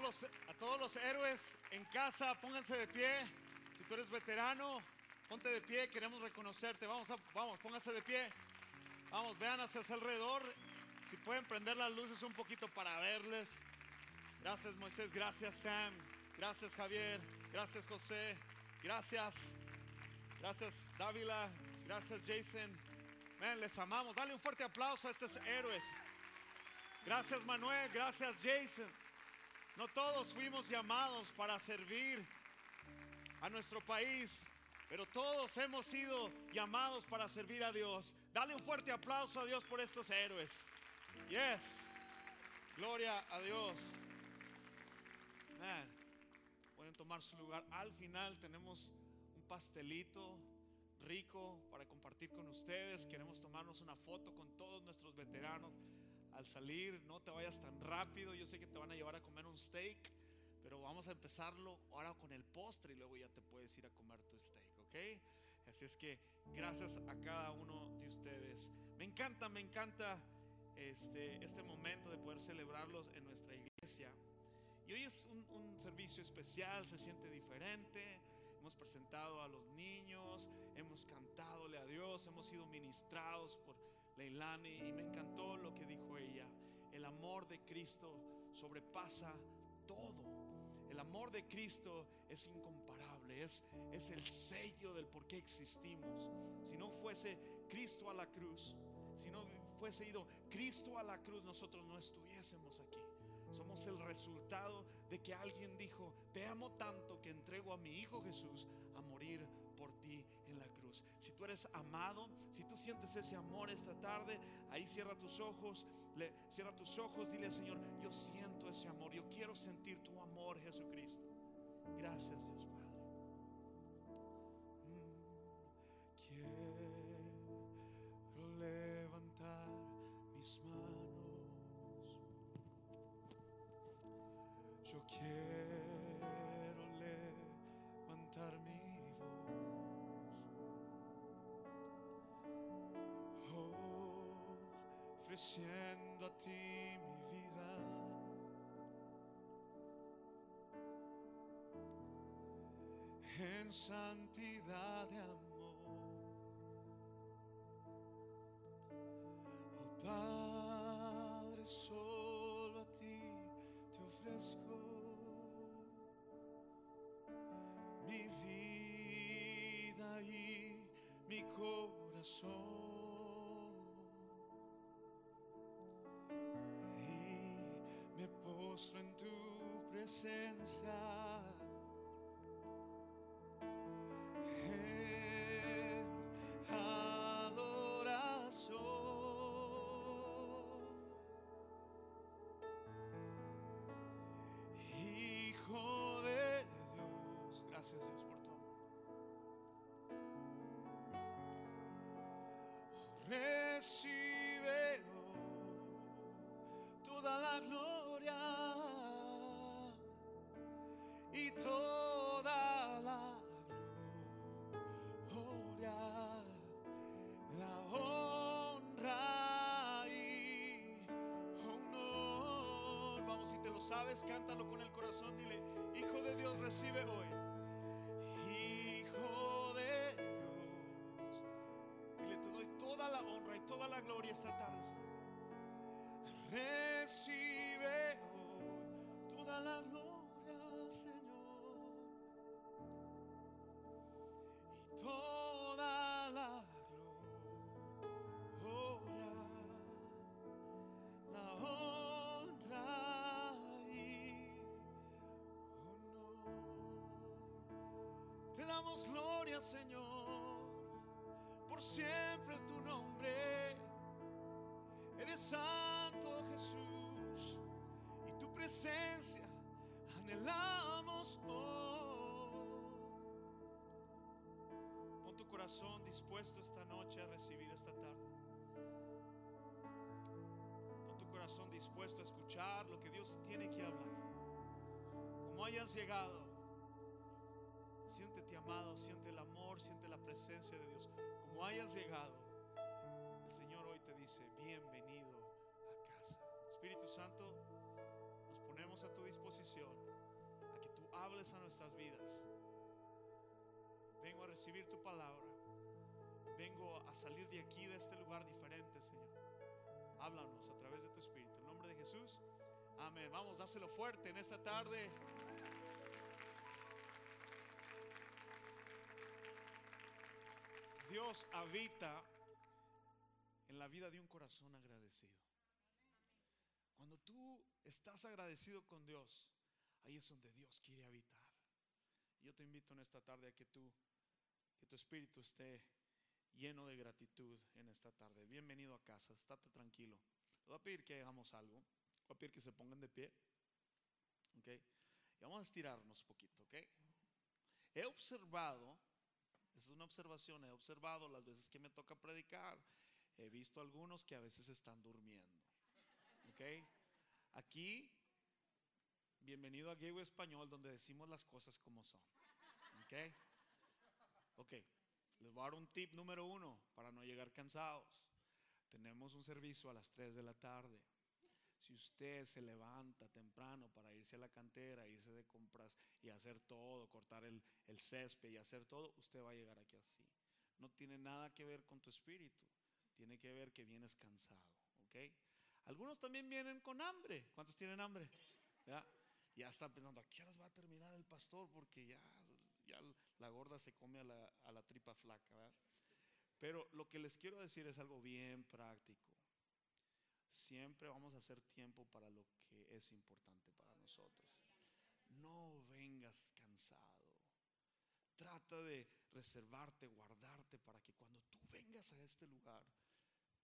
los, a todos los héroes en casa, pónganse de pie. Si tú eres veterano, ponte de pie, queremos reconocerte. Vamos, a, vamos, pónganse de pie. Vamos, vean hacia alrededor. Si pueden prender las luces un poquito para verles. Gracias Moisés, gracias Sam, gracias Javier, gracias José, gracias, gracias Dávila, gracias Jason. Ven, les amamos. Dale un fuerte aplauso a estos héroes. Gracias Manuel, gracias Jason. No todos fuimos llamados para servir a nuestro país, pero todos hemos sido llamados para servir a Dios. Dale un fuerte aplauso a Dios por estos héroes. Yes. Gloria a Dios. Pueden tomar su lugar. Al final tenemos un pastelito rico para compartir con ustedes. Queremos tomarnos una foto con todos nuestros veteranos al salir. No te vayas tan rápido. Yo sé que te van a llevar a comer un steak, pero vamos a empezarlo ahora con el postre y luego ya te puedes ir a comer tu steak, ¿ok? Así es que gracias a cada uno de ustedes. Me encanta, me encanta este, este momento de poder celebrarlos en nuestra iglesia. Y hoy es un, servicio especial, se siente diferente. Hemos presentado a los niños, hemos cantadole a Dios, hemos sido ministrados por Leilani y me encantó lo que dijo ella. El amor de Cristo sobrepasa todo. El amor de Cristo es incomparable, es, es el sello del por qué existimos. Si no fuese Cristo a la cruz, si no fuese ido Cristo a la cruz, nosotros no estuviésemos aquí. Somos el resultado de que alguien dijo, te amo tanto que entrego a mi Hijo Jesús a morir por ti tú eres amado, si tú sientes ese amor esta tarde, ahí cierra tus ojos, le, cierra tus ojos, dile al Señor, yo siento ese amor, yo quiero sentir tu amor, Jesucristo. Gracias Dios Padre. Ofreciendo a ti mi vida. En santidad de amor, oh Padre, solo a ti te ofrezco. mi vida y mi corazón. En tu presencia. En adoración. Hijo de Dios, gracias Dios por amor. Recibe toda la gloria lo sabes, cántalo con el corazón. Dile, Hijo de Dios, recibe hoy. Hijo de Dios. Dile, te doy toda la honra y toda la gloria esta tarde. Recibe hoy toda la gloria, damos gloria, Señor, por siempre tu nombre. Eres santo Jesús y tu presencia anhelamos hoy. Pon tu corazón dispuesto esta noche a recibir esta tarde. Pon tu corazón dispuesto a escuchar lo que Dios tiene que hablar. Como hayas llegado, siéntete amado, siente el amor, siente la presencia de Dios. Como hayas llegado, el Señor hoy te dice, bienvenido a casa. Espíritu Santo, nos ponemos a tu disposición. a que tú hables a nuestras vidas. Vengo a recibir tu palabra. Vengo a salir de aquí, de este lugar diferente, Señor. Háblanos a través de tu Espíritu. En nombre de Jesús. Amén. Vamos, dáselo fuerte en esta tarde. Dios habita en la vida de un corazón agradecido. Cuando tú estás agradecido con Dios, ahí es donde Dios quiere habitar. Yo te invito en esta tarde a que tú, que tu espíritu esté lleno de gratitud en esta tarde. Bienvenido a casa, estate tranquilo. voy a pedir que hagamos algo. voy a pedir que se pongan de pie. ¿Ok? Y vamos a estirarnos poquito, ¿ok? He observado, es una observación, he observado las veces que me toca predicar, he visto algunos que a veces están durmiendo. ¿Ok? Aquí, bienvenido a Gateway Español, donde decimos las cosas como son. ¿Ok? Ok, les voy a dar un tip número uno para no llegar cansados. Tenemos un servicio a las 3 de la tarde. Si usted se levanta temprano para irse a la cantera, irse de compras y hacer todo, cortar el, el césped y hacer todo, usted va a llegar aquí así. No tiene nada que ver con tu espíritu, tiene que ver que vienes cansado, ¿ok? Algunos también vienen con hambre. ¿Cuántos tienen hambre? ¿Ya? Ya están pensando, ¿a qué horas va a terminar el pastor? Porque ya, ya la gorda se come a la, a la tripa flaca. ¿verdad? Pero lo que les quiero decir es algo bien práctico. Siempre vamos a hacer tiempo para lo que es importante para nosotros. No vengas cansado. Trata de reservarte, guardarte para que cuando tú vengas a este lugar,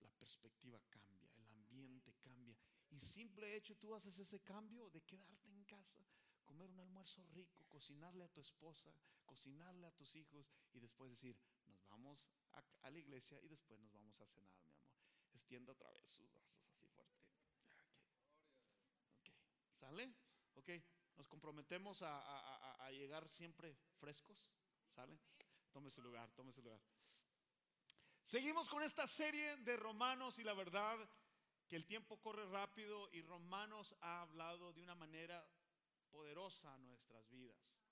la perspectiva cambia, el ambiente cambia. Y simple hecho, tú haces ese cambio de quedarte en casa, comer un almuerzo rico, cocinarle a tu esposa, cocinarle a tus hijos y después decir, nos vamos a, la iglesia y después nos vamos a cenar, mi amor. Extienda otra vez sus brazos así fuerte. Ok, ¿sale? Ok, nos comprometemos a, a, a llegar siempre frescos, ¿sale? Tome su lugar, tome su lugar. Seguimos con esta serie de Romanos y la verdad que el tiempo corre rápido y Romanos ha hablado de una manera poderosa a nuestras vidas.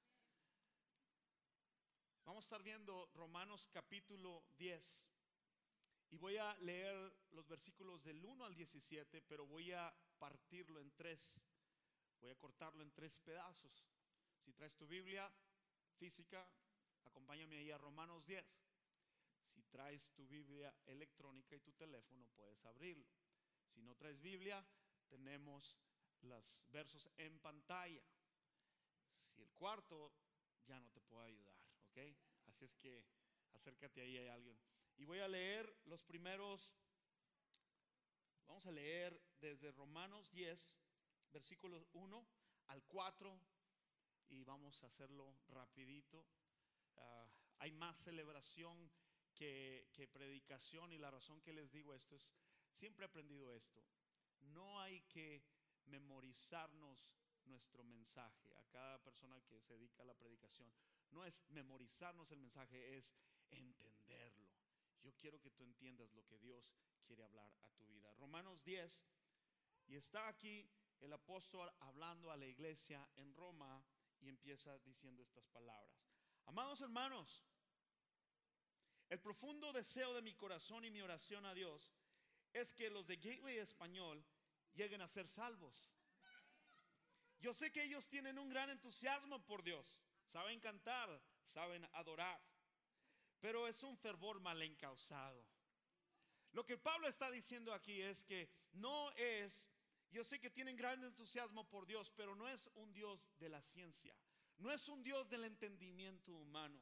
Vamos a estar viendo Romanos capítulo 10 y voy a leer los versículos del 1 al 17, pero voy a partirlo en tres. Voy a cortarlo en tres pedazos. Si traes tu Biblia física, acompáñame ahí a Romanos 10. Si traes tu Biblia electrónica y tu teléfono, puedes abrirlo. Si no traes Biblia, tenemos los versos en pantalla. Si el cuarto ya no te puedo ayudar, ¿ok? Así es que acércate ahí a alguien. Y voy a leer los primeros, vamos a leer desde Romanos 10, versículos 1 al 4, y vamos a hacerlo rapidito. Uh, hay más celebración que, que predicación y la razón que les digo esto es, siempre he aprendido esto, no hay que memorizarnos nuestro mensaje a cada persona que se dedica a la predicación. No es memorizarnos el mensaje, es entenderlo. Yo quiero que tú entiendas lo que Dios quiere hablar a tu vida. Romanos 10, y está aquí el apóstol hablando a la iglesia en Roma y empieza diciendo estas palabras. Amados hermanos, el profundo deseo de mi corazón y mi oración a Dios es que los de Gateway Español lleguen a ser salvos. Yo sé que ellos tienen un gran entusiasmo por Dios, saben cantar, saben adorar, pero es un fervor mal encausado. Lo que Pablo está diciendo aquí es que no es, yo sé que tienen gran entusiasmo por Dios, pero no es un Dios de la ciencia, no es un Dios del entendimiento humano.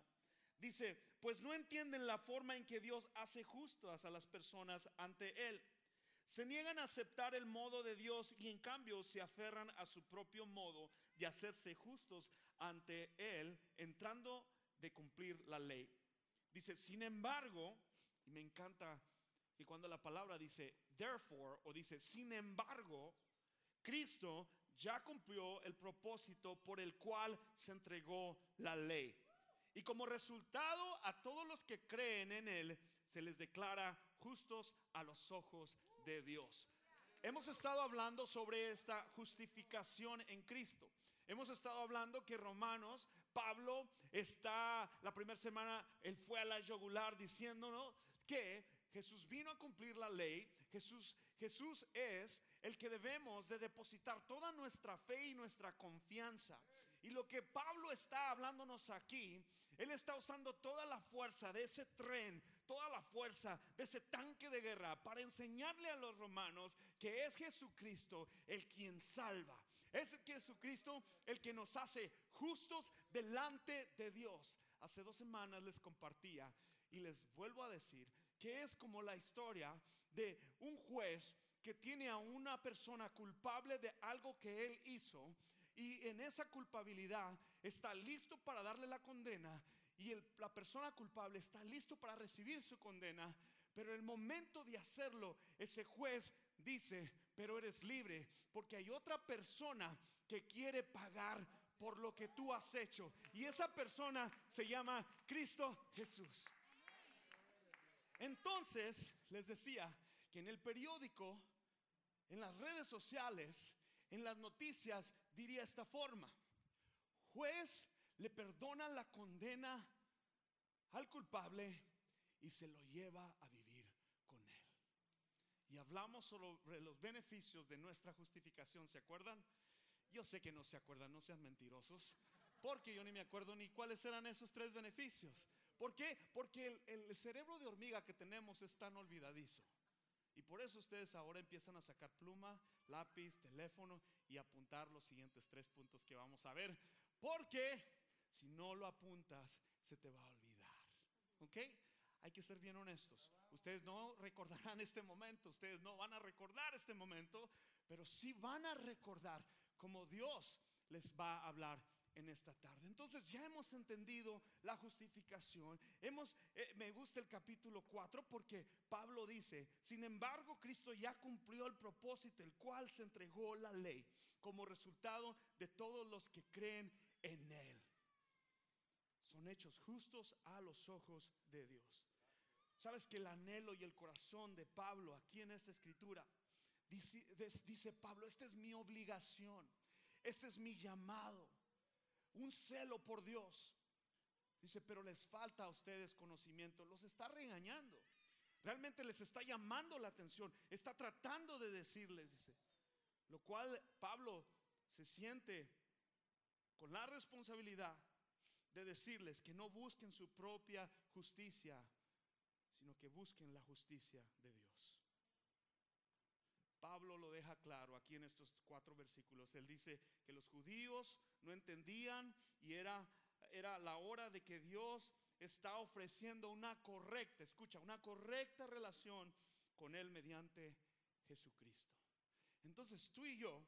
Dice, pues no entienden la forma en que Dios hace justas a las personas ante Él. Se niegan a aceptar el modo de Dios y en cambio se aferran a su propio modo de hacerse justos ante Él, entrando de cumplir la ley. Dice, sin embargo, y me encanta que cuando la palabra dice therefore o dice sin embargo, Cristo ya cumplió el propósito por el cual se entregó la ley. Y como resultado a todos los que creen en Él, se les declara justos a los ojos de Dios. Hemos estado hablando sobre esta justificación en Cristo. Hemos estado hablando que Romanos, Pablo está, la primera semana, él fue a la yugular diciéndonos que Jesús vino a cumplir la ley, Jesús, Jesús es el que debemos de depositar toda nuestra fe y nuestra confianza. Y lo que Pablo está hablándonos aquí, él está usando toda la fuerza de ese tren, toda la fuerza de ese tanque de guerra para enseñarle a los romanos que es Jesucristo el quien salva. Es Jesucristo el que nos hace justos delante de Dios. Hace dos semanas les compartía y les vuelvo a decir que es como la historia de un juez que tiene a una persona culpable de algo que él hizo y en esa culpabilidad está listo para darle la condena y la persona culpable está listo para recibir su condena, pero el momento de hacerlo, ese juez dice, pero eres libre, porque hay otra persona que quiere pagar por lo que tú has hecho. Y esa persona se llama Cristo Jesús. Entonces, les decía que en el periódico, en las redes sociales, en las noticias, diría esta forma, juez le perdona la condena al culpable y se lo lleva a vivir con él. Y hablamos sobre los beneficios de nuestra justificación, ¿se acuerdan? Yo sé que no se acuerdan, no sean mentirosos, porque yo ni me acuerdo ni cuáles eran esos tres beneficios. ¿Por qué? Porque el, cerebro de hormiga que tenemos es tan olvidadizo. Y por eso ustedes ahora empiezan a sacar pluma, lápiz, teléfono y apuntar los siguientes tres puntos que vamos a ver. Porque si no lo apuntas, se te va a olvidar. ¿Ok? Hay que ser bien honestos. Ustedes no recordarán este momento, ustedes no van a recordar este momento, pero sí van a recordar cómo Dios les va a hablar en esta tarde. Entonces ya hemos entendido la justificación. Hemos, eh, me gusta el capítulo 4 porque Pablo dice, sin embargo, Cristo ya cumplió el propósito, el cual se entregó la ley como resultado de todos los que creen en él. Son hechos justos a los ojos de Dios. Sabes que el anhelo y el corazón de Pablo aquí en esta escritura, dice, Pablo, esta es mi obligación, este es mi llamado un celo por Dios. Dice, pero les falta a ustedes conocimiento, los está regañando. Realmente les está llamando la atención, está tratando de decirles, dice. Lo cual Pablo se siente con la responsabilidad de decirles que no busquen su propia justicia, sino que busquen la justicia de Dios. Pablo lo deja claro aquí en estos cuatro versículos. Él dice que los judíos no entendían y era, era la hora de que Dios está ofreciendo una correcta, escucha, una correcta relación con Él mediante Jesucristo. Entonces tú y yo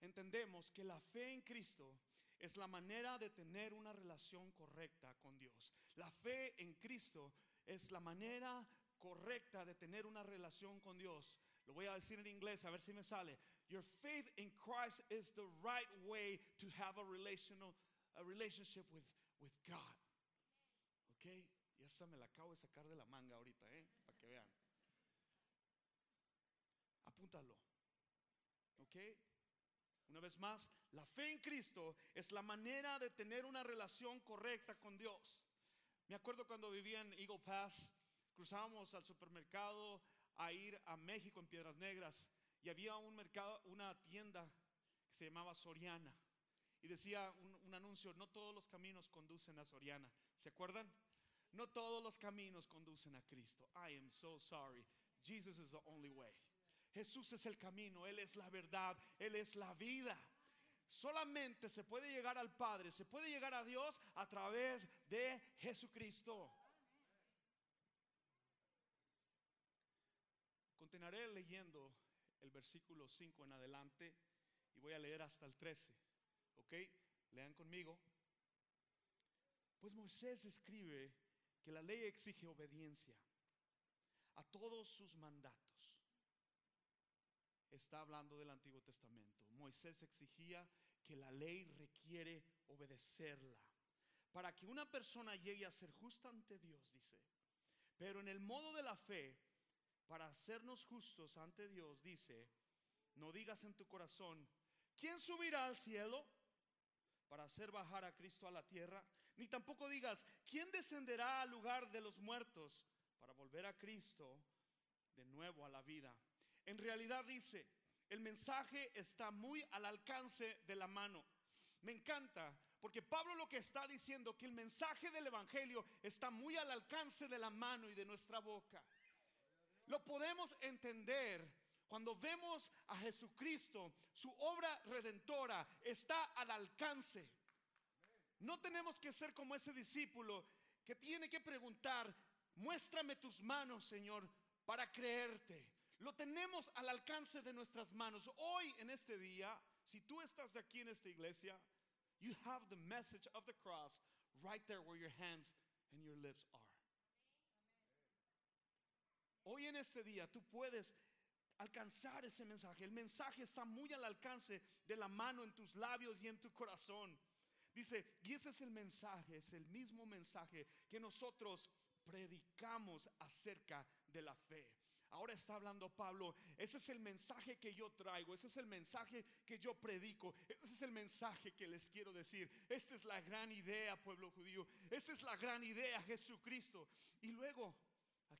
entendemos que la fe en Cristo es la manera de tener una relación correcta con Dios. La fe en Cristo es la manera correcta de tener una relación con Dios. Lo voy a decir en inglés, a ver si me sale. Your faith in Christ is the right way to have a relational relationship with, with God. ¿Ok? Y esa me la acabo de sacar de la manga ahorita, ¿eh? Para que vean. Apúntalo. ¿Ok? Una vez más, la fe en Cristo es la manera de tener una relación correcta con Dios. Me acuerdo cuando vivía en Eagle Pass, cruzábamos al supermercado a ir a México en Piedras Negras y había un mercado, una tienda que se llamaba Soriana y decía un, anuncio, no todos los caminos conducen a Soriana. ¿Se acuerdan? No todos los caminos conducen a Cristo. I am so sorry. Jesus is the only way. Jesús es el camino, Él es la verdad, Él es la vida. Solamente se puede llegar al Padre, se puede llegar a Dios a través de Jesucristo. Continuaré leyendo el versículo 5 en adelante y voy a leer hasta el 13. ¿Ok? Lean conmigo. Pues Moisés escribe que la ley exige obediencia a todos sus mandatos. Está hablando del Antiguo Testamento. Moisés exigía que la ley requiere obedecerla para que una persona llegue a ser justa ante Dios, dice. Pero en el modo de la fe, para hacernos justos ante Dios, dice, no digas en tu corazón, ¿quién subirá al cielo para hacer bajar a Cristo a la tierra? Ni tampoco digas, ¿quién descenderá al lugar de los muertos para volver a Cristo de nuevo a la vida? En realidad dice, el mensaje está muy al alcance de la mano. Me encanta porque Pablo lo que está diciendo que el mensaje del evangelio está muy al alcance de la mano y de nuestra boca. Lo podemos entender cuando vemos a Jesucristo, su obra redentora está al alcance. No tenemos que ser como ese discípulo que tiene que preguntar, muéstrame tus manos, Señor, para creerte. Lo tenemos al alcance de nuestras manos. Hoy en este día, si tú estás aquí en esta iglesia, you have the message of the cross right there where your hands and your lips are. Hoy en este día tú puedes alcanzar ese mensaje. El mensaje está muy al alcance de la mano en tus labios y en tu corazón. Dice, y ese es el mensaje, es el mismo mensaje que nosotros predicamos acerca de la fe. Ahora está hablando Pablo, ese es el mensaje que yo traigo, ese es el mensaje que yo predico, ese es el mensaje que les quiero decir. Esta es la gran idea, pueblo judío, esta es la gran idea, Jesucristo. Y luego,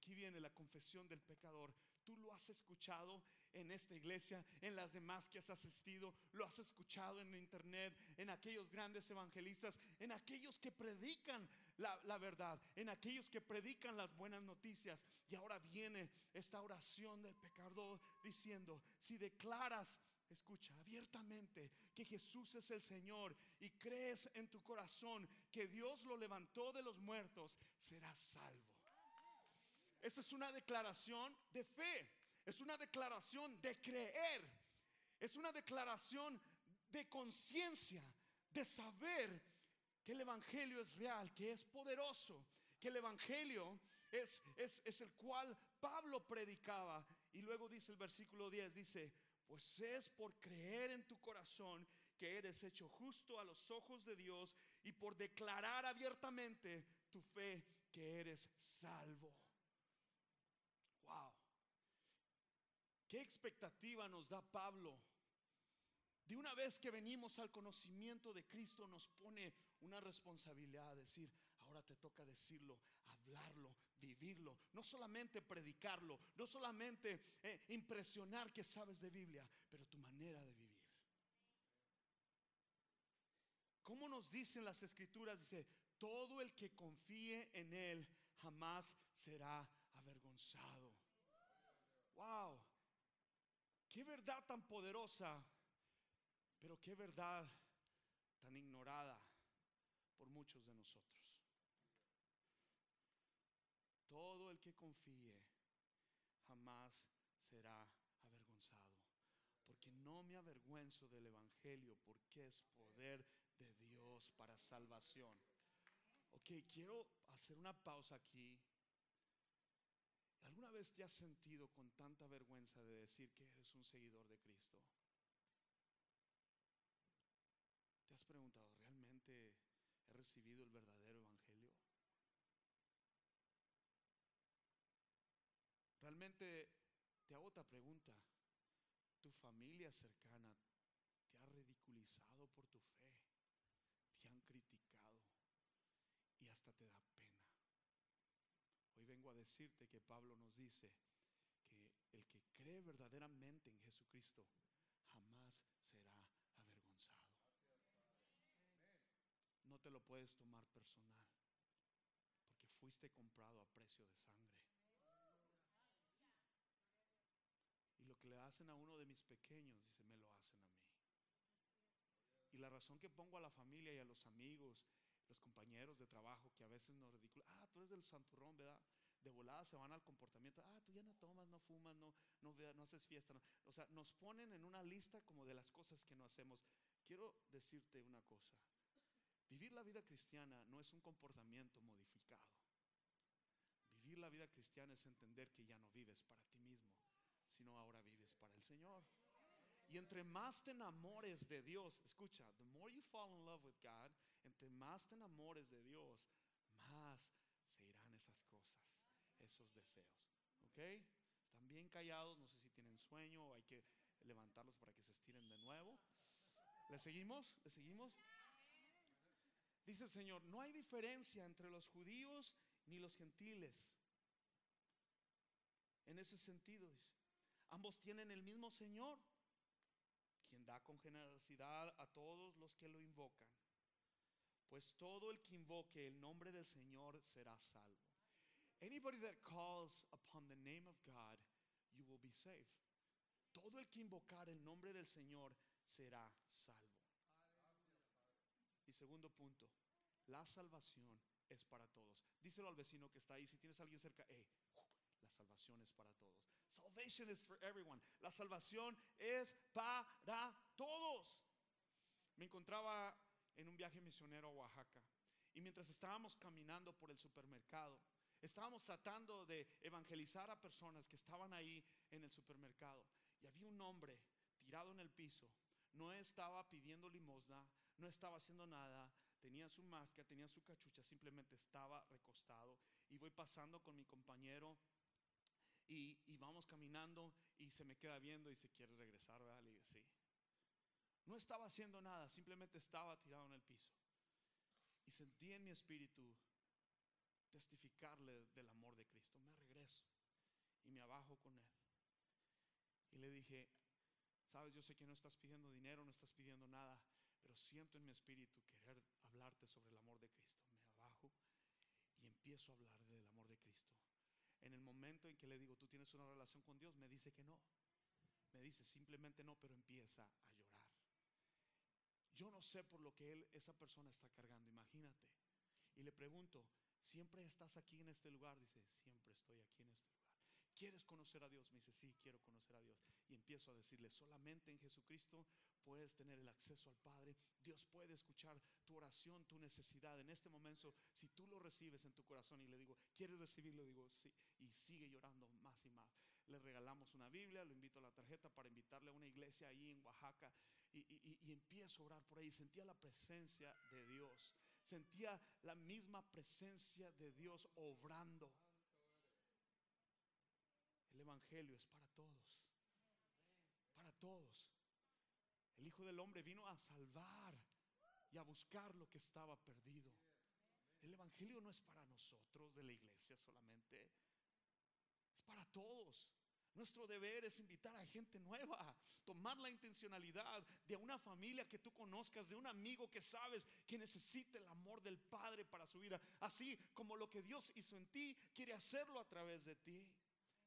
aquí viene la confesión del pecador. Tú lo has escuchado en esta iglesia, en las demás que has asistido, lo has escuchado en internet, en aquellos grandes evangelistas, en aquellos que predican la, verdad, en aquellos que predican las buenas noticias. Y ahora viene esta oración del pecador diciendo, si declaras Escucha abiertamente que Jesús es el Señor y crees en tu corazón que Dios lo levantó de los muertos, serás salvo. Esa es una declaración de fe. Es una declaración de creer. Es una declaración de conciencia, de saber que el Evangelio es real, que es poderoso, que el Evangelio es, el cual Pablo predicaba. Y luego dice el versículo 10, dice, pues es por creer en tu corazón que eres hecho justo a los ojos de Dios y por declarar abiertamente tu fe que eres salvo. Wow. ¿Qué expectativa nos da Pablo? De una vez que venimos al conocimiento de Cristo nos pone una responsabilidad, decir, ahora te toca decirlo, hablarlo, vivirlo, no solamente predicarlo, no solamente eh, impresionar que sabes de Biblia, pero tu manera de vivir. ¿Cómo nos dicen las escrituras? Dice, todo el que confíe en Él jamás será avergonzado. Wow, qué verdad tan poderosa, pero qué verdad tan ignorada por muchos de nosotros. Todo el que confíe jamás será avergonzado. Porque no me avergüenzo del Evangelio, porque es poder de Dios para salvación. Ok, quiero hacer una pausa aquí ¿Alguna vez te has sentido con tanta vergüenza de decir que eres un seguidor de Cristo? ¿Te has preguntado, ¿realmente he recibido el verdadero Evangelio? Realmente te hago otra pregunta. ¿Tu familia cercana te ha ridiculizado por tu fe? ¿Te han criticado? Y hasta te da a decirte que Pablo nos dice que el que cree verdaderamente en Jesucristo jamás será avergonzado. No te lo puedes tomar personal, porque fuiste comprado a precio de sangre. Y lo que le hacen a uno de mis pequeños, dice, me lo hacen a mí. Y la razón que pongo a la familia y a los amigos, los compañeros de trabajo que a veces nos ridiculan, ah, tú eres del santurrón, ¿verdad? De volada se van al comportamiento, ah, tú ya no tomas, no fumas, no, no, no haces fiesta. O sea, nos ponen en una lista como de las cosas que no hacemos. Quiero decirte una cosa, vivir la vida cristiana no es un comportamiento modificado. Vivir la vida cristiana es entender que ya no vives para ti mismo, sino ahora vives para el Señor. Y entre más te enamores de Dios, escucha, the more you fall in love with God, entre más te enamores de Dios, más deseos. ¿Ok? Están bien callados, no sé si tienen sueño o hay que levantarlos para que se estiren de nuevo. ¿Le seguimos? ¿Le seguimos? Dice el Señor, no hay diferencia entre los judíos ni los gentiles. En ese sentido, dice, ambos tienen el mismo Señor, quien da con generosidad a todos los que lo invocan. Pues todo el que invoque el nombre del Señor será salvo. Anybody that calls upon the name of God, you will be saved. Todo el que invocar el nombre del Señor será salvo. Y segundo punto, la salvación es para todos. Díselo al vecino que está ahí. Si tienes a alguien cerca, eh, la salvación es para todos. Salvation is for everyone. La salvación es para todos. Me encontraba en un viaje misionero a Oaxaca y mientras estábamos caminando por el supermercado, estábamos tratando de evangelizar a personas que estaban ahí en el supermercado y había un hombre tirado en el piso. No estaba pidiendo limosna, no estaba haciendo nada, tenía su máscara, tenía su cachucha, simplemente estaba recostado. Y voy pasando con mi compañero y, vamos caminando y se me queda viendo y se quiere regresar, ¿verdad? Le sí. No estaba haciendo nada, simplemente estaba tirado en el piso. Y sentí en mi espíritu testificarle del amor de Cristo. Me regreso y me abajo con él. Y le dije, sabes, yo sé que no estás pidiendo dinero, no estás pidiendo nada, pero siento en mi espíritu querer hablarte sobre el amor de Cristo. Me abajo y empiezo a hablar del amor de Cristo. En el momento en que le digo, tú tienes una relación con Dios, me dice que no. Me dice simplemente no, pero empieza a llorar. Yo no sé por lo que él, esa persona está cargando, imagínate. Y le pregunto, ¿siempre estás aquí en este lugar? Dice, siempre estoy aquí en este lugar. ¿Quieres conocer a Dios? Me dice, sí, quiero conocer a Dios. Y empiezo a decirle, solamente en Jesucristo puedes tener el acceso al Padre. Dios puede escuchar tu oración, tu necesidad. En este momento, si tú lo recibes en tu corazón y le digo, ¿quieres recibirlo? Digo, sí. Y sigue llorando más y más. Le regalamos una Biblia, lo invito a la tarjeta para invitarle a una iglesia ahí en Oaxaca. Y, y empiezo a orar por ahí. Sentía la presencia de Dios. Sentía la misma presencia de Dios obrando. El Evangelio es para todos. Para todos. El Hijo del Hombre vino a salvar y a buscar lo que estaba perdido. El Evangelio no es para nosotros de la iglesia solamente. Es para todos. Nuestro deber es invitar a gente nueva, tomar la intencionalidad de una familia que tú conozcas, de un amigo que sabes que necesita el amor del Padre para su vida. Así como lo que Dios hizo en ti, quiere hacerlo a través de ti.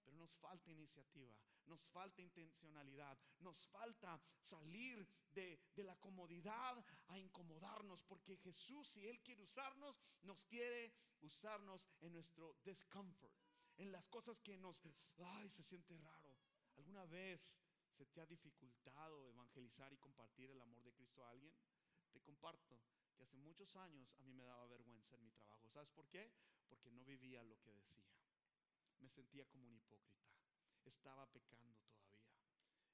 Pero nos falta iniciativa, nos falta intencionalidad, nos falta salir de, la comodidad a incomodarnos, porque Jesús, si Él quiere usarnos, nos quiere usarnos en nuestro discomfort, en las cosas que nos, ay, se siente raro. ¿Alguna vez se te ha dificultado evangelizar y compartir el amor de Cristo a alguien? Te comparto que hace muchos años a mí me daba vergüenza en mi trabajo. ¿Sabes por qué? Porque no vivía lo que decía me sentía como un hipócrita. Estaba pecando todavía.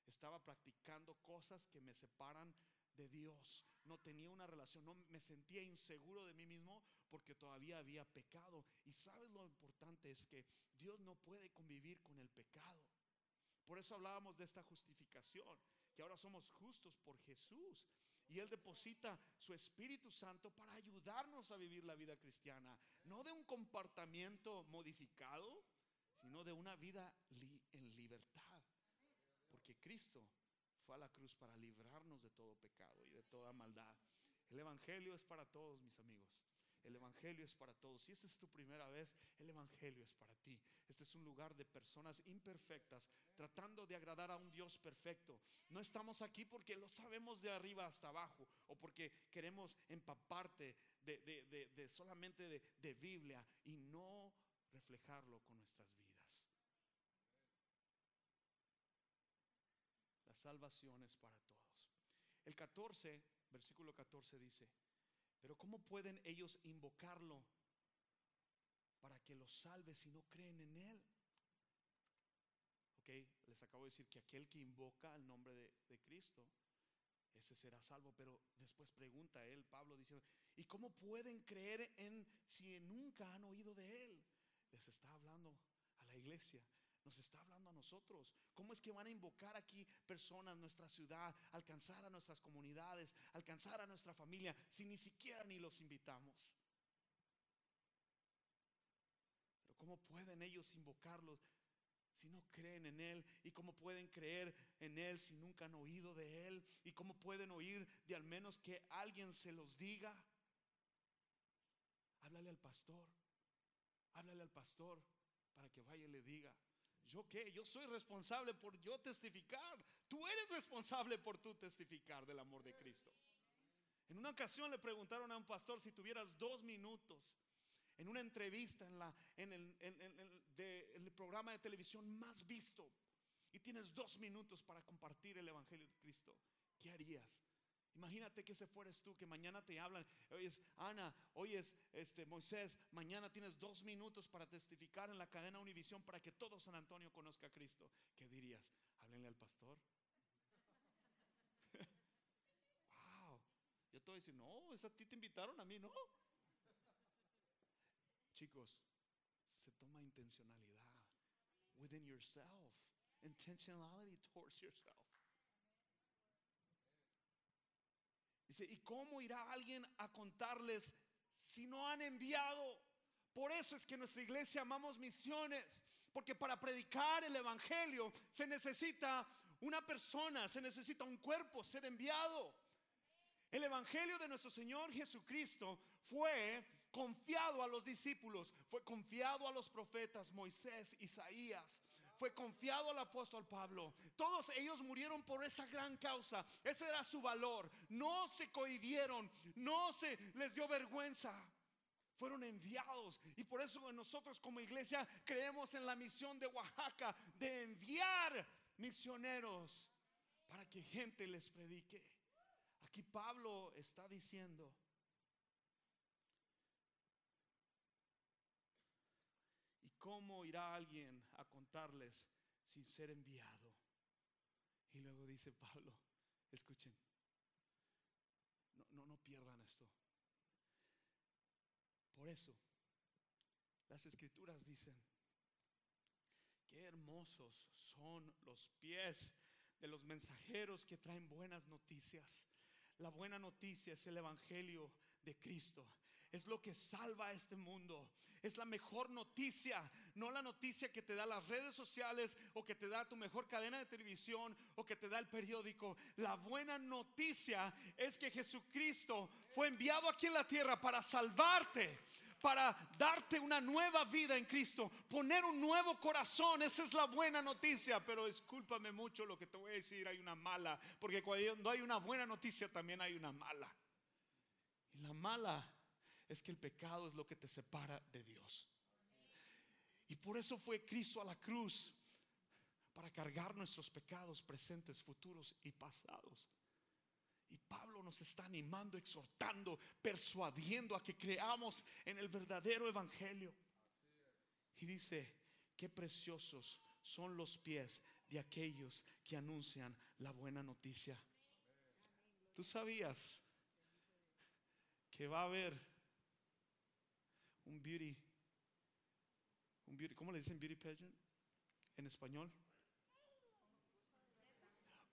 Estaba practicando cosas que me separan de Dios. No tenía una relación, no me sentía inseguro de mí mismo porque todavía había pecado. Y sabes lo importante es que Dios no puede convivir con el pecado. Por eso hablábamos de esta justificación, que ahora somos justos por Jesús. Y Él deposita su Espíritu Santo para ayudarnos a vivir la vida cristiana, no de un comportamiento modificado, sino de una vida en libertad. Porque Cristo fue a la cruz para librarnos de todo pecado y de toda maldad. El Evangelio es para todos, mis amigos. El Evangelio es para todos. Si esta es tu primera vez, el Evangelio es para ti. Este es un lugar de personas imperfectas tratando de agradar a un Dios perfecto. No estamos aquí porque lo sabemos de arriba hasta abajo o porque queremos empaparte de, de solamente de Biblia y no reflejarlo con nuestras vidas. Salvación es para todos. El 14, versículo 14 dice, pero ¿cómo pueden ellos invocarlo para que los salve si no creen en Él? Ok, les acabo de decir que aquel que invoca el nombre de, de Cristo, ese será salvo. Pero después pregunta él, Pablo, dice, ¿y cómo pueden creer en si nunca han oído de Él? Les está hablando a la iglesia nos está hablando a nosotros. ¿Cómo es que van a invocar aquí personas, nuestra ciudad, alcanzar a nuestras comunidades, alcanzar a nuestra familia, si ni siquiera ni los invitamos? Pero ¿cómo pueden ellos invocarlos si no creen en Él? ¿Y cómo pueden creer en Él si nunca han oído de Él? ¿Y cómo pueden oír de al menos que alguien se los diga? Háblale al pastor. Háblale al pastor para que vaya y le diga. ¿Yo qué? Yo soy responsable por yo testificar. Tú eres responsable por tu testificar del amor de Cristo. En una ocasión le preguntaron a un pastor si tuvieras dos minutos en una entrevista en, la, en el programa de televisión más visto y tienes dos minutos para compartir el Evangelio de Cristo, ¿qué harías? Imagínate que ese fueres tú, que mañana te hablan, hoy es Ana, hoy es este, Moisés, mañana tienes dos minutos para testificar en la cadena Univisión para que todo San Antonio conozca a Cristo. ¿Qué dirías? Háblenle al pastor. wow. Yo te voy no, es a ti te invitaron, a mí no. Chicos, se toma intencionalidad within yourself, intentionality towards yourself. ¿Y cómo irá alguien a contarles si no han enviado? Por eso es que en nuestra iglesia amamos misiones, porque para predicar el Evangelio se necesita una persona, se necesita un cuerpo, ser enviado. El Evangelio de nuestro Señor Jesucristo fue confiado a los discípulos, fue confiado a los profetas Moisés, Isaías, fue confiado al apóstol Pablo. Todos ellos murieron por esa gran causa. Ese era su valor. No se cohibieron, no se les dio vergüenza. Fueron enviados. Y por eso nosotros como iglesia creemos en la misión de Oaxaca de enviar misioneros para que gente les predique. Aquí Pablo está diciendo, ¿Cómo irá alguien sin ser enviado? Y luego dice Pablo, escuchen, no, no, no pierdan esto. Por eso, las escrituras dicen, qué hermosos son los pies de los mensajeros que traen buenas noticias. La buena noticia es el Evangelio de Cristo es lo que salva a este mundo. Es la mejor noticia, no la noticia que te da las redes sociales o que te da tu mejor cadena de televisión o que te da el periódico. La buena noticia es que Jesucristo fue enviado aquí en la tierra para salvarte para darte una nueva vida en Cristo, poner un nuevo corazón. Esa es la buena noticia. Pero discúlpame mucho lo que te voy a decir, hay una mala, porque cuando hay una buena noticia también hay una mala. Y la mala es que el pecado es lo que te separa de Dios. Y por eso fue Cristo a la cruz, para cargar nuestros pecados presentes, futuros y pasados. Y Pablo nos está animando, exhortando, persuadiendo a que creamos en el verdadero evangelio. Y dice, qué preciosos son los pies de aquellos que anuncian la buena noticia. ¿Tú sabías que va a haber un beauty, un beauty, ¿cómo le dicen beauty pageant en español?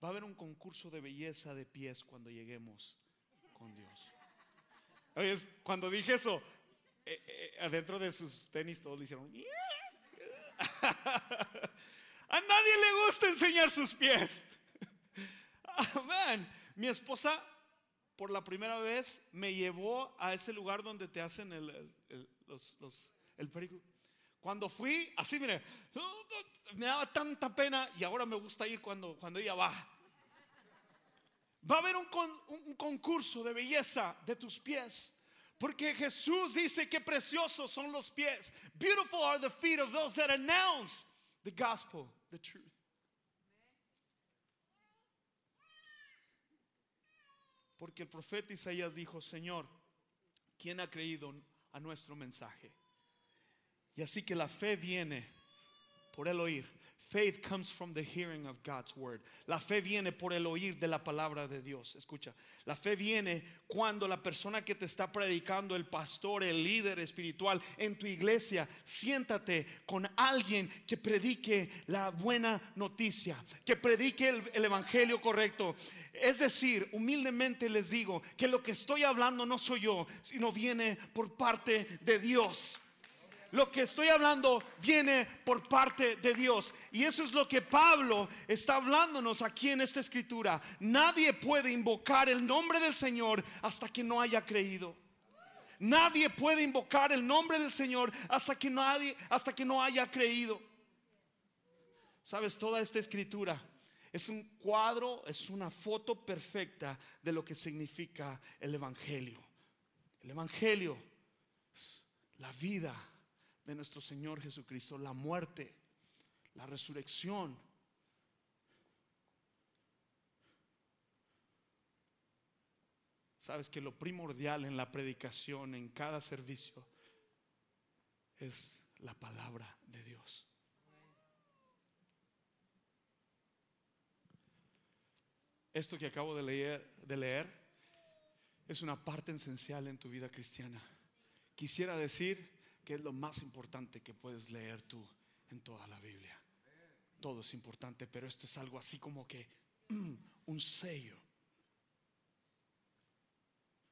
Va a haber un concurso de belleza de pies cuando lleguemos con Dios. Cuando dije eso, eh, eh, adentro de sus tenis todos le hicieron. A nadie le gusta enseñar sus pies. Amén. Mi esposa por la primera vez me llevó a ese lugar donde te hacen el, el perico. Cuando fui, así mire, me daba tanta pena y ahora me gusta ir cuando, cuando ella va. Va a haber un, un concurso de belleza de tus pies. Porque Jesús dice que preciosos son los pies. Beautiful are the feet of those that announce the gospel, the truth. Porque el profeta Isaías dijo, Señor, ¿quién ha creído a nuestro mensaje? Y así que la fe viene por el oír, Faith comes from the hearing of God's word. La fe viene por el oír de la palabra de Dios. Escucha, la fe viene cuando la persona que te está predicando, el pastor, el líder espiritual en tu iglesia, siéntate con alguien que predique la buena noticia, que predique el, el evangelio correcto. Es decir, humildemente les digo que lo que estoy hablando no soy yo, sino viene por parte de Dios. Lo que estoy hablando viene por parte de Dios. Y eso es lo que Pablo está hablándonos aquí en esta escritura. Nadie puede invocar el nombre del Señor hasta que no haya creído. Nadie puede invocar el nombre del Señor hasta que nadie hasta que no haya creído. Sabes, toda esta escritura es un cuadro, es una foto perfecta de lo que significa el evangelio. El evangelio es la vida de nuestro Señor Jesucristo, la muerte, la resurrección. Sabes que lo primordial en la predicación, en cada servicio, es la palabra de Dios. Esto que acabo de leer, es una parte esencial en tu vida cristiana. Quisiera decir que es lo más importante que puedes leer tú en toda la Biblia. Todo es importante, pero esto es algo así como que un sello.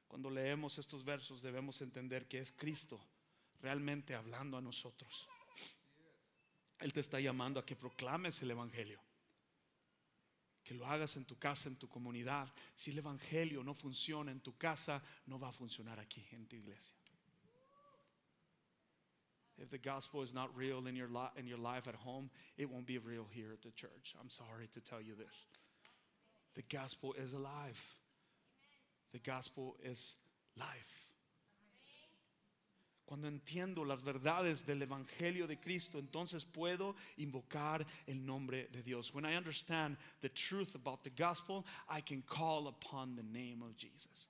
Cuando leemos estos versos debemos entender que es Cristo realmente hablando a nosotros. Él te está llamando a que proclames el Evangelio. Que lo hagas en tu casa, en tu comunidad. Si el Evangelio no funciona en tu casa, no va a funcionar aquí en tu iglesia. If the gospel is not real in your, li- in your life at home, it won't be real here at the church. I'm sorry to tell you this. The gospel is alive. The gospel is life. Cuando entiendo las verdades del Evangelio de Cristo, entonces puedo invocar el nombre de Dios. When I understand the truth about the gospel, I can call upon the name of Jesus.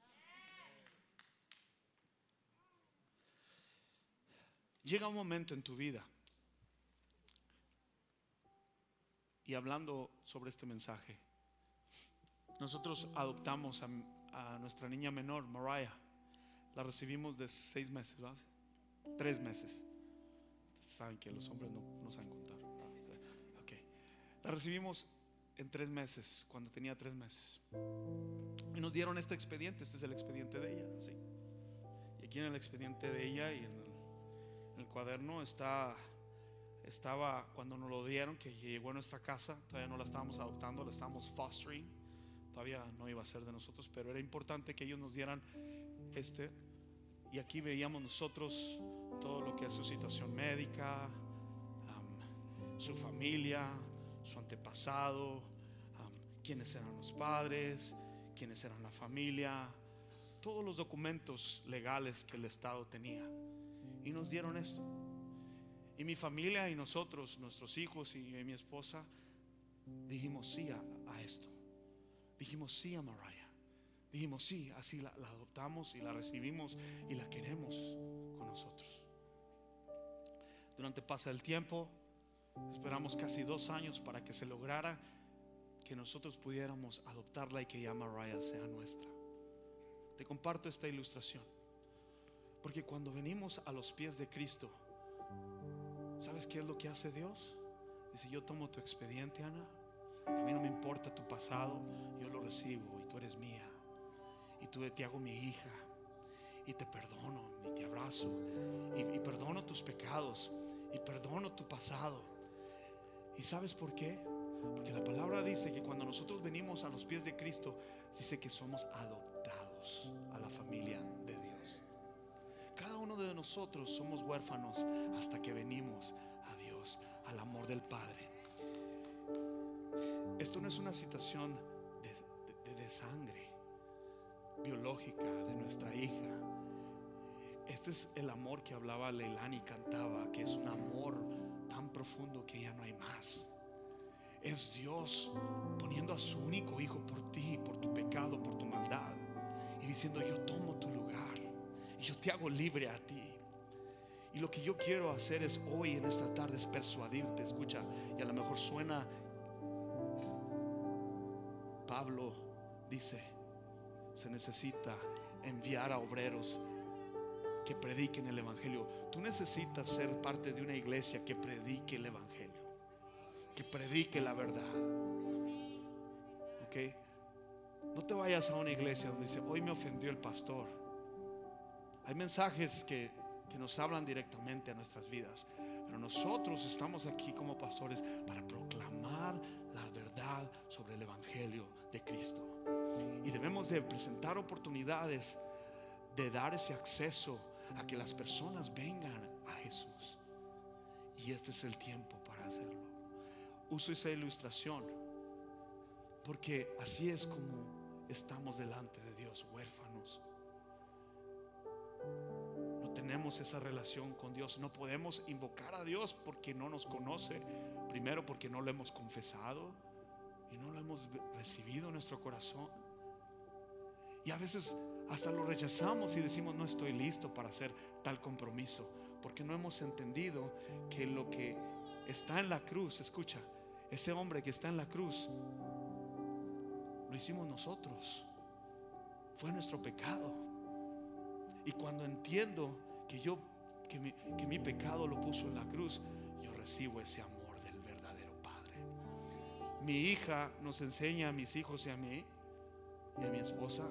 Llega un momento en tu vida, y hablando sobre este mensaje, nosotros adoptamos a, a nuestra niña menor, Mariah. La recibimos de seis meses, ¿verdad? Tres meses. Saben que los hombres no, no saben contar. Ok. La recibimos en tres meses, cuando tenía tres meses. Y nos dieron este expediente, este es el expediente de ella, ¿sí? Y aquí en el expediente de ella y en el, cuaderno está, estaba cuando nos lo dieron, que llegó a nuestra casa, todavía no la estábamos adoptando, la estábamos fostering, todavía no iba a ser de nosotros, pero era importante que ellos nos dieran este. Y aquí veíamos nosotros todo lo que es su situación médica, su familia, su antepasado, quiénes eran los padres, quiénes eran la familia, todos los documentos legales que el Estado tenía. Y nos dieron esto. Y mi familia y nosotros, nuestros hijos y mi esposa, dijimos sí a, esto. Dijimos sí a Mariah. Dijimos sí, así la, la adoptamos y la recibimos y la queremos con nosotros. Durante pasa el tiempo, esperamos casi dos años para que se lograra que nosotros pudiéramos adoptarla y que ya Mariah sea nuestra. Te comparto esta ilustración. Porque cuando venimos a los pies de Cristo, ¿sabes qué es lo que hace Dios? Dice, yo tomo tu expediente, Ana. A mí no me importa tu pasado, yo lo recibo y tú eres mía. Y tú te hago mi hija. Y te perdono y te abrazo. Y, y perdono tus pecados. Y perdono tu pasado. ¿Y sabes por qué? Porque la palabra dice que cuando nosotros venimos a los pies de Cristo, dice que somos adoptados a la familia de nosotros somos huérfanos hasta que venimos a Dios, al amor del Padre. Esto no es una situación de, de- de sangre biológica de nuestra hija. Este es el amor que hablaba Leilani cantaba, que es un amor tan profundo que ya no hay más. Es Dios poniendo a su único hijo por ti, por tu pecado, por tu maldad. Y diciendo, yo tomo tu lugar. Y yo te hago libre a ti. Y lo que yo quiero hacer es hoy en esta tarde es persuadirte, escucha, y a lo mejor suena Pablo dice, se necesita enviar a obreros que prediquen el Evangelio. Tú necesitas ser parte de una iglesia que predique el Evangelio, que predique la verdad. ¿Ok? No te vayas a una iglesia donde dice, hoy me ofendió el pastor. Hay mensajes que, que nos hablan directamente a nuestras vidas. Pero nosotros estamos aquí como pastores para proclamar la verdad sobre el Evangelio de Cristo. Y debemos de presentar oportunidades de dar ese acceso a que las personas vengan a Jesús. Y este es el tiempo para hacerlo. Uso esa ilustración porque así es como estamos delante de Dios, huérfanos. No tenemos esa relación con Dios. No podemos invocar a Dios porque no nos conoce. Primero porque no lo hemos confesado y no lo hemos recibido en nuestro corazón. Y a veces hasta lo rechazamos y decimos no estoy listo para hacer tal compromiso. Porque no hemos entendido que lo que está en la cruz, escucha, ese hombre que está en la cruz, lo hicimos nosotros. Fue nuestro pecado. Y cuando entiendo que yo, que mi, que mi pecado lo puso en la cruz, yo recibo ese amor del verdadero Padre. Mi hija nos enseña a mis hijos y a mí y a mi esposa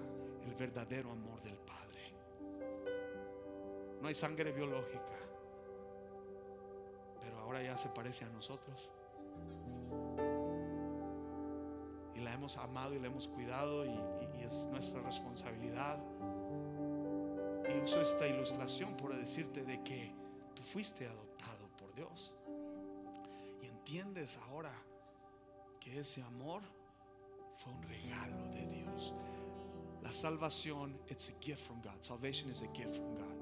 el verdadero amor del Padre. No hay sangre biológica, pero ahora ya se parece a nosotros. Y la hemos amado y la hemos cuidado y, y- y es nuestra responsabilidad. Y uso esta ilustración por decirte de que tú fuiste adoptado por Dios. Y entiendes ahora que ese amor fue un regalo de Dios. La salvación, it's a gift from God. Salvation is a gift from God.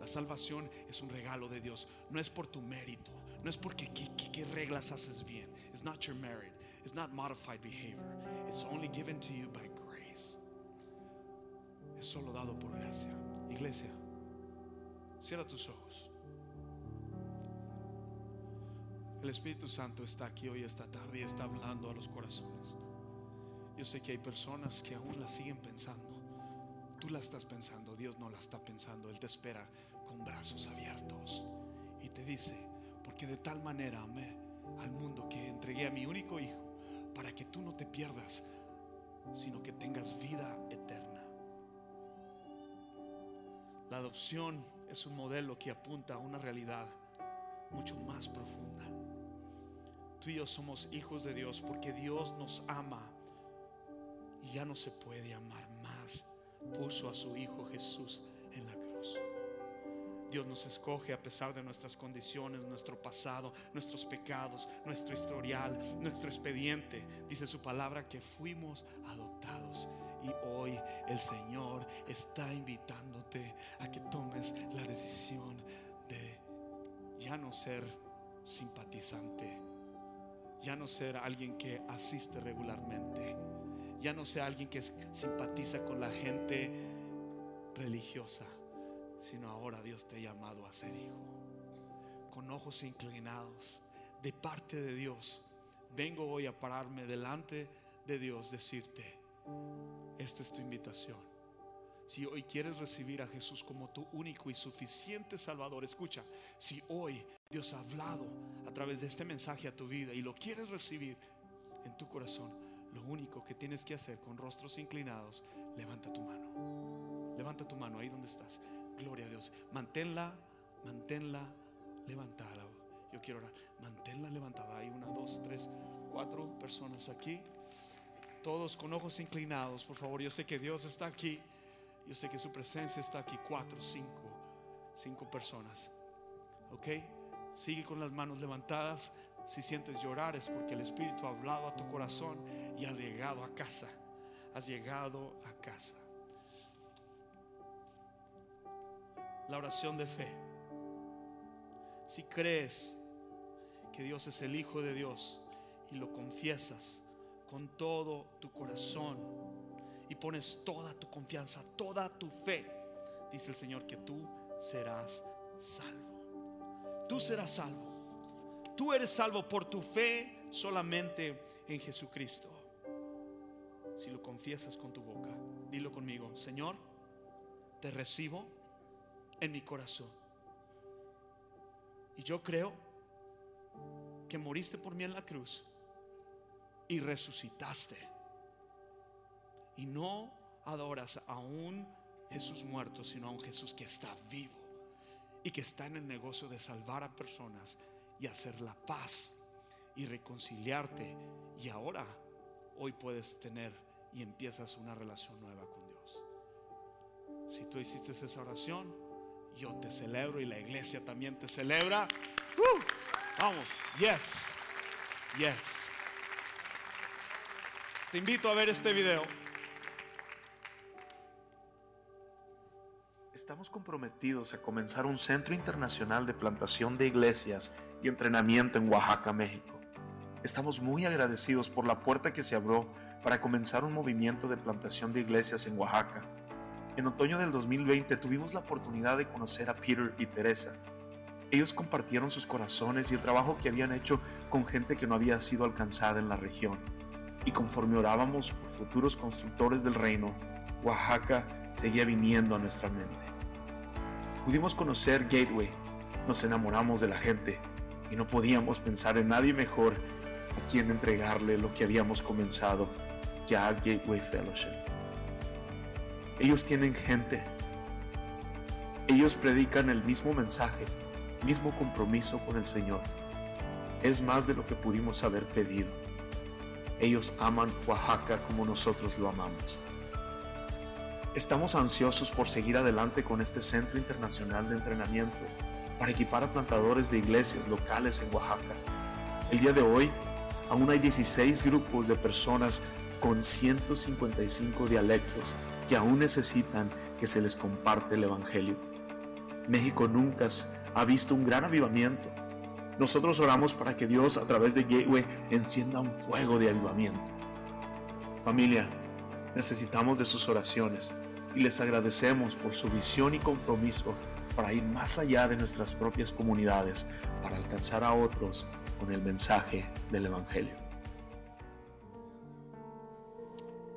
La salvación es un regalo de Dios. No es por tu mérito. No es porque qué reglas haces bien. It's not your merit. It's not modified behavior. It's only given to you by grace. Es solo dado por gracia. Iglesia, cierra tus ojos. El Espíritu Santo está aquí hoy esta tarde y está hablando a los corazones. Yo sé que hay personas que aún la siguen pensando. Tú la estás pensando, Dios no la está pensando. Él te espera con brazos abiertos y te dice, porque de tal manera amé al mundo que entregué a mi único hijo para que tú no te pierdas, sino que tengas vida eterna. La adopción es un modelo que apunta a una realidad mucho más profunda. Tú y yo somos hijos de Dios porque Dios nos ama y ya no se puede amar más. Puso a su Hijo Jesús en la cruz. Dios nos escoge a pesar de nuestras condiciones, nuestro pasado, nuestros pecados, nuestro historial, nuestro expediente. Dice su palabra que fuimos adoptados. Y hoy el Señor está a que tomes la decisión de ya no ser simpatizante, ya no ser alguien que asiste regularmente, ya no ser alguien que simpatiza con la gente religiosa, sino ahora Dios te ha llamado a ser hijo. Con ojos inclinados, de parte de Dios, vengo hoy a pararme delante de Dios, decirte, esta es tu invitación. Si hoy quieres recibir a Jesús como tu único y suficiente Salvador, escucha, si hoy Dios ha hablado a través de este mensaje a tu vida y lo quieres recibir en tu corazón, lo único que tienes que hacer con rostros inclinados, levanta tu mano. Levanta tu mano ahí donde estás. Gloria a Dios. Manténla, manténla levantada. Yo quiero orar. Manténla levantada. Hay una, dos, tres, cuatro personas aquí. Todos con ojos inclinados, por favor. Yo sé que Dios está aquí. Yo sé que su presencia está aquí. Cuatro, cinco, cinco personas. ¿Ok? Sigue con las manos levantadas. Si sientes llorar es porque el Espíritu ha hablado a tu corazón y has llegado a casa. Has llegado a casa. La oración de fe. Si crees que Dios es el Hijo de Dios y lo confiesas con todo tu corazón y pones toda tu confianza, toda tu fe, dice el Señor que tú serás salvo. tú serás salvo. Tú eres salvo por tu fe solamente en Jesucristo. Si lo confiesas con tu boca, dilo conmigo, Señor, te recibo en mi corazón. Y yo creo que moriste por mí en la cruz y resucitaste. Y no adoras a un Jesús muerto, sino a un Jesús que está vivo y que está en el negocio de salvar a personas y hacer la paz y reconciliarte. Y ahora, hoy puedes tener y empiezas una relación nueva con Dios. Si tú hiciste esa oración, yo te celebro y la iglesia también te celebra. ¡Uh! Vamos, yes, yes. Te invito a ver este video. Estamos comprometidos a comenzar un centro internacional de plantación de iglesias y entrenamiento en Oaxaca, México. Estamos muy agradecidos por la puerta que se abrió para comenzar un movimiento de plantación de iglesias en Oaxaca. En otoño del 2020 tuvimos la oportunidad de conocer a Peter y Teresa. Ellos compartieron sus corazones y el trabajo que habían hecho con gente que no había sido alcanzada en la región. Y conforme orábamos por futuros constructores del reino, Oaxaca seguía viniendo a nuestra mente. Pudimos conocer Gateway, nos enamoramos de la gente y no podíamos pensar en nadie mejor a quien entregarle lo que habíamos comenzado, ya Gateway Fellowship. Ellos tienen gente. Ellos predican el mismo mensaje, mismo compromiso con el Señor. Es más de lo que pudimos haber pedido. Ellos aman Oaxaca como nosotros lo amamos. Estamos ansiosos por seguir adelante con este Centro Internacional de Entrenamiento para equipar a plantadores de iglesias locales en Oaxaca. El día de hoy, aún hay 16 grupos de personas con 155 dialectos que aún necesitan que se les comparte el Evangelio. México nunca ha visto un gran avivamiento. Nosotros oramos para que Dios a través de Gateway encienda un fuego de avivamiento. Familia, necesitamos de sus oraciones y les agradecemos por su visión y compromiso para ir más allá de nuestras propias comunidades, para alcanzar a otros con el mensaje del Evangelio.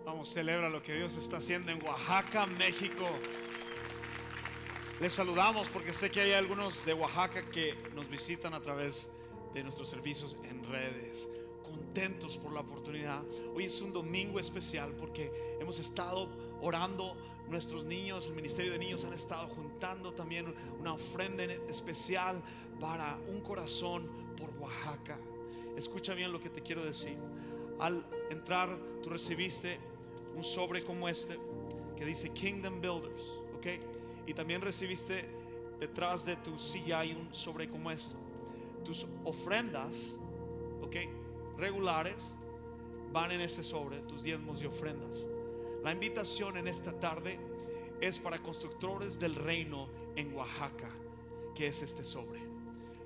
Vamos, celebra lo que Dios está haciendo en Oaxaca, México. Les saludamos porque sé que hay algunos de Oaxaca que nos visitan a través de nuestros servicios en redes contentos por la oportunidad. Hoy es un domingo especial porque hemos estado orando nuestros niños, el Ministerio de Niños han estado juntando también una ofrenda especial para un corazón por Oaxaca. Escucha bien lo que te quiero decir. Al entrar, tú recibiste un sobre como este que dice Kingdom Builders, ¿ok? Y también recibiste detrás de tu silla hay un sobre como esto. Tus ofrendas, ¿ok? Regulares van en ese sobre, tus diezmos y ofrendas. La invitación en esta tarde es para constructores del reino en Oaxaca, que es este sobre.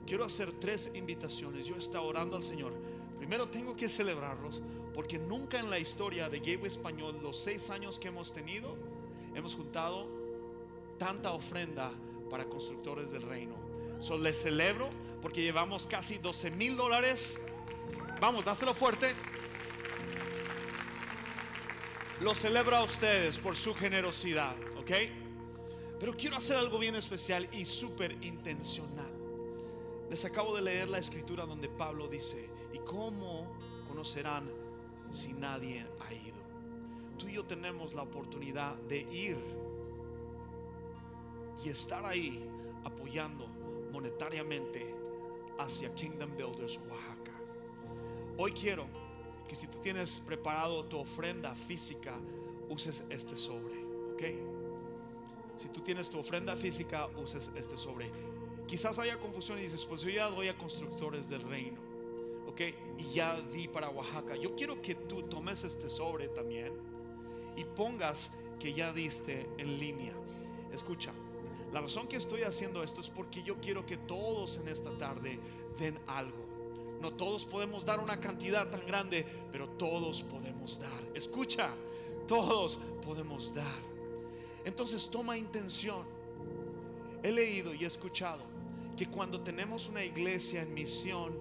Quiero hacer tres invitaciones. Yo estaba orando al Señor. Primero tengo que celebrarlos porque nunca en la historia de Gateway Español, los seis años que hemos tenido, hemos juntado tanta ofrenda para constructores del reino. So, les celebro porque llevamos casi 12 mil dólares. Vamos, dáselo fuerte. Lo celebro a ustedes por su generosidad, ¿ok? Pero quiero hacer algo bien especial y súper intencional. Les acabo de leer la escritura donde Pablo dice, ¿y cómo conocerán si nadie ha ido? Tú y yo tenemos la oportunidad de ir y estar ahí apoyando monetariamente hacia Kingdom Builders Oaxaca. Hoy quiero que si tú tienes preparado tu ofrenda física, uses este sobre, ¿ok? Si tú tienes tu ofrenda física, uses este sobre. Quizás haya confusión y dices, pues yo ya doy a constructores del reino, ¿ok? Y ya di para Oaxaca. Yo quiero que tú tomes este sobre también y pongas que ya diste en línea. Escucha, la razón que estoy haciendo esto es porque yo quiero que todos en esta tarde den algo. No todos podemos dar una cantidad tan grande, pero todos podemos dar. Escucha, todos podemos dar. Entonces toma intención. He leído y he escuchado que cuando tenemos una iglesia en misión,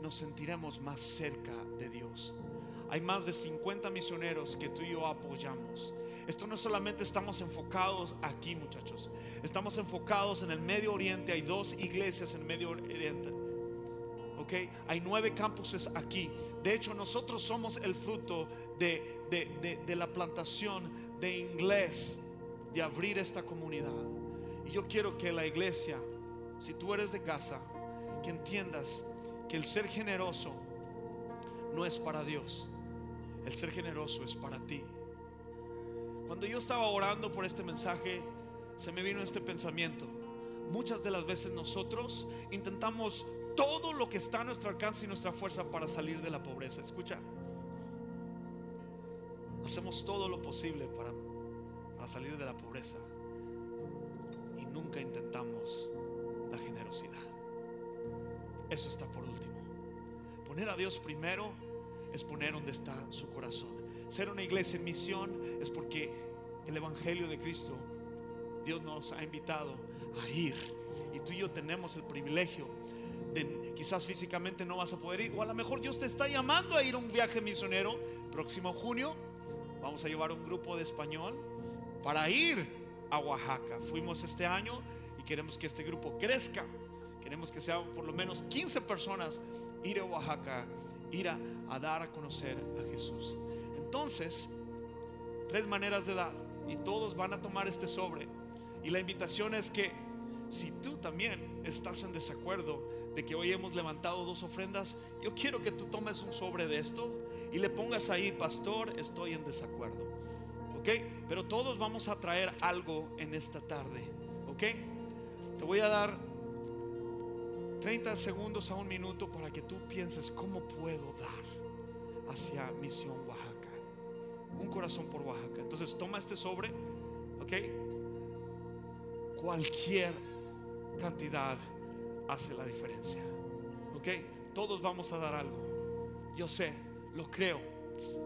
nos sentiremos más cerca de Dios. Hay más de 50 misioneros que tú y yo apoyamos. Esto no solamente estamos enfocados aquí, muchachos. Estamos enfocados en el Medio Oriente. Hay dos iglesias en Medio Oriente. Hay nueve campuses aquí. De hecho, nosotros somos el fruto de, de la plantación de inglés, de abrir esta comunidad. Y yo quiero que la iglesia, si tú eres de casa, que entiendas que el ser generoso no es para Dios. El ser generoso es para ti. Cuando yo estaba orando por este mensaje, se me vino este pensamiento. Muchas de las veces nosotros intentamos todo lo que está a nuestro alcance y nuestra fuerza para salir de la pobreza. Escucha. Hacemos todo lo posible para, para salir de la pobreza y nunca intentamos la generosidad. Eso está por último. Poner a Dios primero es poner donde está su corazón. Ser una iglesia en misión es porque el Evangelio de Cristo, Dios nos ha invitado a ir. Y tú y yo tenemos el privilegio de, quizás físicamente no vas a poder ir, o a lo mejor Dios te está llamando a ir a un viaje misionero. Próximo junio vamos a llevar un grupo de español para ir a Oaxaca. Fuimos este año y queremos que este grupo crezca. Queremos que sean por lo menos 15 personas ir a Oaxaca ir a, dar a conocer a Jesús. Entonces, tres maneras de dar y todos van a tomar este sobre. Y la invitación es que si tú también estás en desacuerdo de que hoy hemos levantado dos ofrendas, yo quiero que tú tomes un sobre de esto y le pongas ahí, pastor, estoy en desacuerdo. ¿Ok? Pero todos vamos a traer algo en esta tarde. ¿Ok? Te voy a dar 30 segundos a un minuto para que tú pienses cómo puedo dar hacia Misión Oaxaca. Un corazón por Oaxaca. Entonces toma este sobre, ¿ok? Cualquier cantidad hace la diferencia. ¿Ok? Todos vamos a dar algo. Yo sé, lo creo.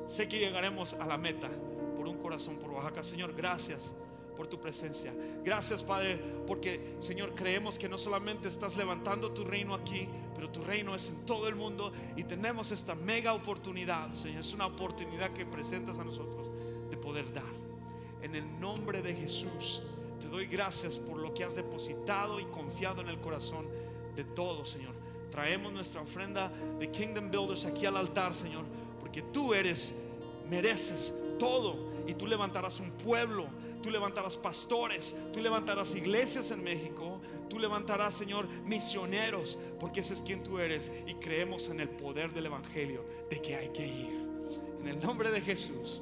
Sé que llegaremos a la meta por un corazón por Oaxaca. Señor, gracias por tu presencia. Gracias, Padre, porque, Señor, creemos que no solamente estás levantando tu reino aquí, pero tu reino es en todo el mundo y tenemos esta mega oportunidad, Señor. Es una oportunidad que presentas a nosotros de poder dar. En el nombre de Jesús, te doy gracias por lo que has depositado y confiado en el corazón de todos, Señor. Traemos nuestra ofrenda de Kingdom Builders aquí al altar, Señor, porque tú eres, mereces todo y tú levantarás un pueblo tú levantarás pastores, tú levantarás iglesias en México, tú levantarás, Señor, misioneros, porque ese es quien tú eres y creemos en el poder del Evangelio de que hay que ir. En el nombre de Jesús.